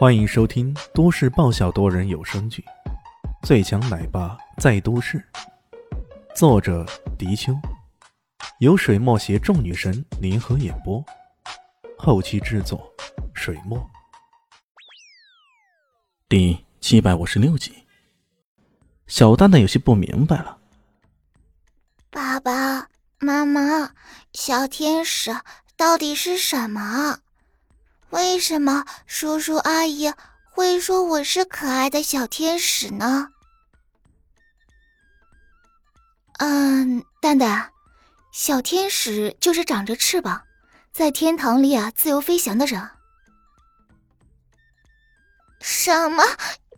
欢迎收听都市爆笑多人有声剧《最强奶爸在都市》，作者：迪秋，由水墨携众女神联合演播，后期制作：水墨。第七百五十六集，小蛋蛋有些不明白了：“爸爸妈妈，小天使到底是什么？”为什么叔叔阿姨会说我是可爱的小天使呢？嗯，蛋蛋，小天使就是长着翅膀，在天堂里啊自由飞翔的人。什么？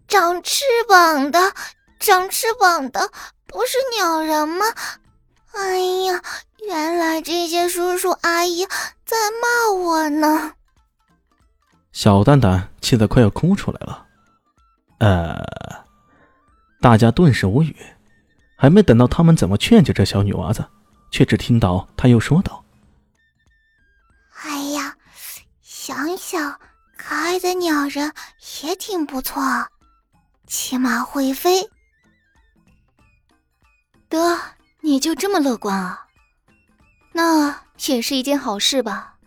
长翅膀的？长翅膀的不是鸟人吗？哎呀，原来这些叔叔阿姨在骂我呢。小蛋蛋气得快要哭出来了，呃，大家顿时无语，还没等到他们怎么劝解这小女娃子，却只听到她又说道：“哎呀，想想可爱的鸟人也挺不错，起码会飞。得，你就这么乐观啊？那也是一件好事吧。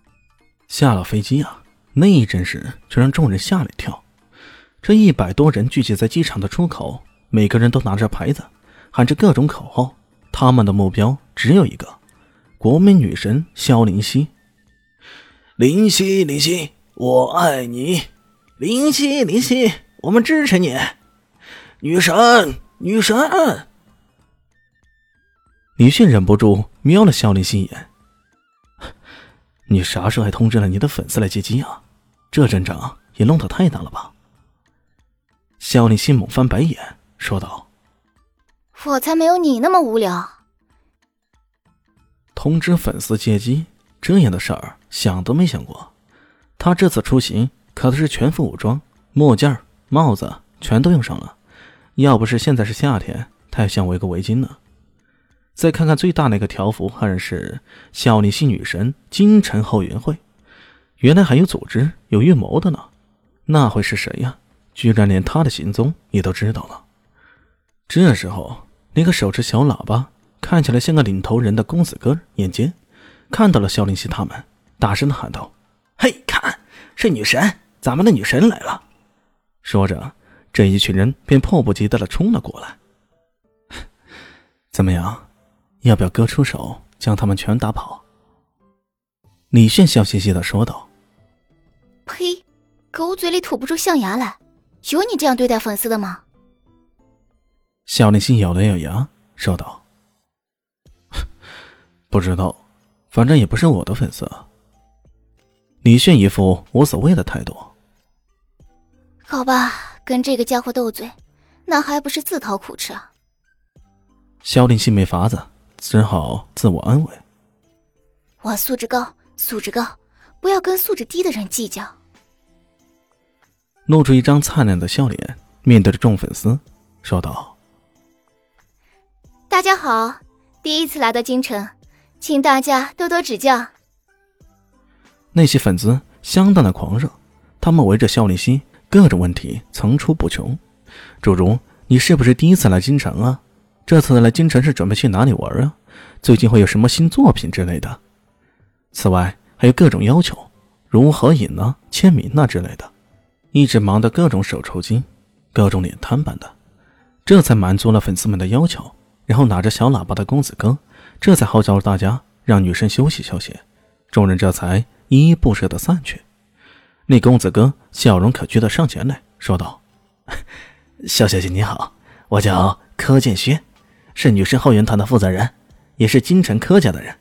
下了飞机啊。”那一阵势却让众人吓了一跳。这一百多人聚集在机场的出口，每个人都拿着牌子，喊着各种口号。他们的目标只有一个：国民女神萧灵溪。灵溪，灵溪，我爱你！灵溪，灵溪，我们支持你！女神，女神！李迅忍不住瞄了萧灵溪一眼：“ 你啥时候还通知了你的粉丝来接机啊？”这阵仗也弄得太大了吧？肖立新猛翻白眼，说道：“我才没有你那么无聊。”通知粉丝借机这样的事儿，想都没想过。他这次出行可是全副武装，墨镜、帽子全都用上了。要不是现在是夏天，太像围个围巾呢。再看看最大那个条幅，还是“小立系女神京城后援会”。原来还有组织、有预谋的呢，那会是谁呀？居然连他的行踪也都知道了。这时候，那个手持小喇叭、看起来像个领头人的公子哥眼尖，看到了肖灵溪他们，大声的喊道：“嘿，看，是女神，咱们的女神来了！”说着，这一群人便迫不及待的冲了过来。怎么样，要不要哥出手将他们全打跑？李炫笑嘻嘻的说道：“，狗嘴里吐不出象牙来，有你这样对待粉丝的吗？”小林心咬了咬牙，说道：“ 不知道，反正也不是我的粉丝。”李炫一副无所谓的态度。好吧，跟这个家伙斗嘴，那还不是自讨苦吃啊？萧林心没法子，只好自我安慰：“我素质高。”素质高，不要跟素质低的人计较。露出一张灿烂的笑脸，面对着众粉丝，说道：“大家好，第一次来到京城，请大家多多指教。”那些粉丝相当的狂热，他们围着肖立新，各种问题层出不穷，诸如：“你是不是第一次来京城啊？这次来京城是准备去哪里玩啊？最近会有什么新作品之类的？”此外，还有各种要求，如合影呢、签名呐之类的，一直忙得各种手抽筋，各种脸瘫般的，这才满足了粉丝们的要求。然后拿着小喇叭的公子哥，这才号召大家让女生休息休息。众人这才依依不舍的散去。那公子哥笑容可掬的上前来说道：“ 肖小姐你好，我叫柯建轩，是女生后援团的负责人，也是京城柯家的人。”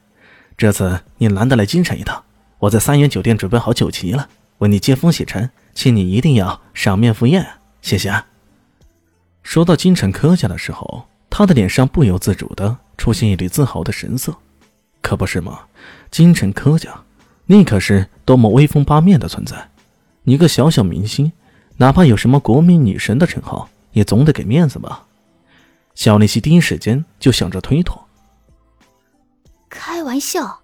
这次你难得来京城一趟，我在三元酒店准备好酒席了，为你接风洗尘，请你一定要赏面赴宴，谢谢。说到京城柯家的时候，他的脸上不由自主的出现一缕自豪的神色，可不是吗？京城柯家，那可是多么威风八面的存在，你个小小明星，哪怕有什么国民女神的称号，也总得给面子吧。小丽西第一时间就想着推脱。开玩笑，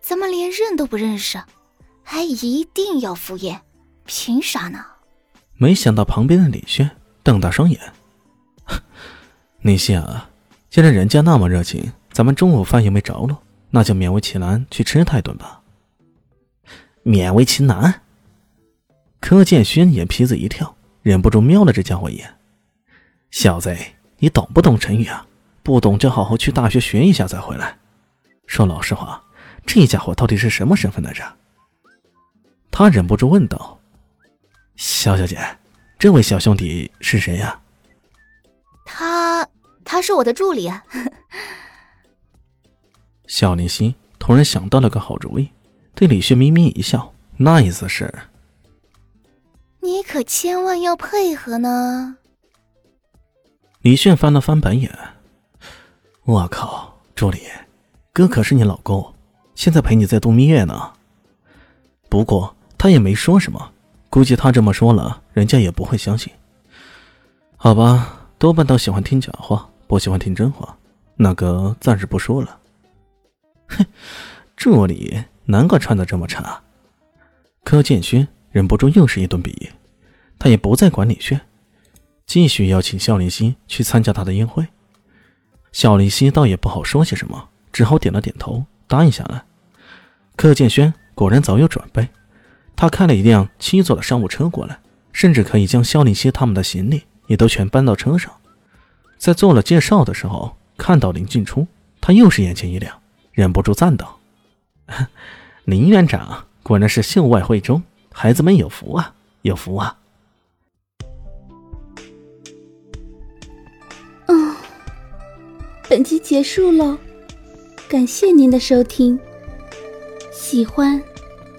怎么连认都不认识，还一定要赴宴？凭啥呢？没想到旁边的李轩瞪大双眼：“ 你想，既然人家那么热情，咱们中午饭又没着落，那就勉为其难去吃他一顿吧。”勉为其难。柯建勋眼皮子一跳，忍不住瞄了这家伙一眼：“小子，你懂不懂成语啊？不懂就好好去大学学一下再回来。说老实话，这家伙到底是什么身份来着？”他忍不住问道：“肖小姐，这位小兄弟是谁呀？”“他，他是我的助理。”啊小林夕突然想到了个好主意。对李旭眯眯一笑，那意思是：“你可千万要配合呢。”李炫翻了翻白眼：“我靠，助理，哥可是你老公，现在陪你在度蜜月呢。”不过他也没说什么，估计他这么说了，人家也不会相信。好吧，多半都喜欢听假话，不喜欢听真话，那个暂时不说了。哼，助理。难怪穿的这么差，柯建勋忍不住又是一顿鄙夷。他也不再管李炫，继续邀请肖林熙去参加他的宴会。肖林熙倒也不好说些什么，只好点了点头，答应下来。柯建轩果然早有准备，他开了一辆七座的商务车过来，甚至可以将肖林希他们的行李也都全搬到车上。在做了介绍的时候，看到林进出，他又是眼前一亮，忍不住赞道。林院长果然是秀外慧中，孩子们有福啊，有福啊！嗯，本集结束喽，感谢您的收听。喜欢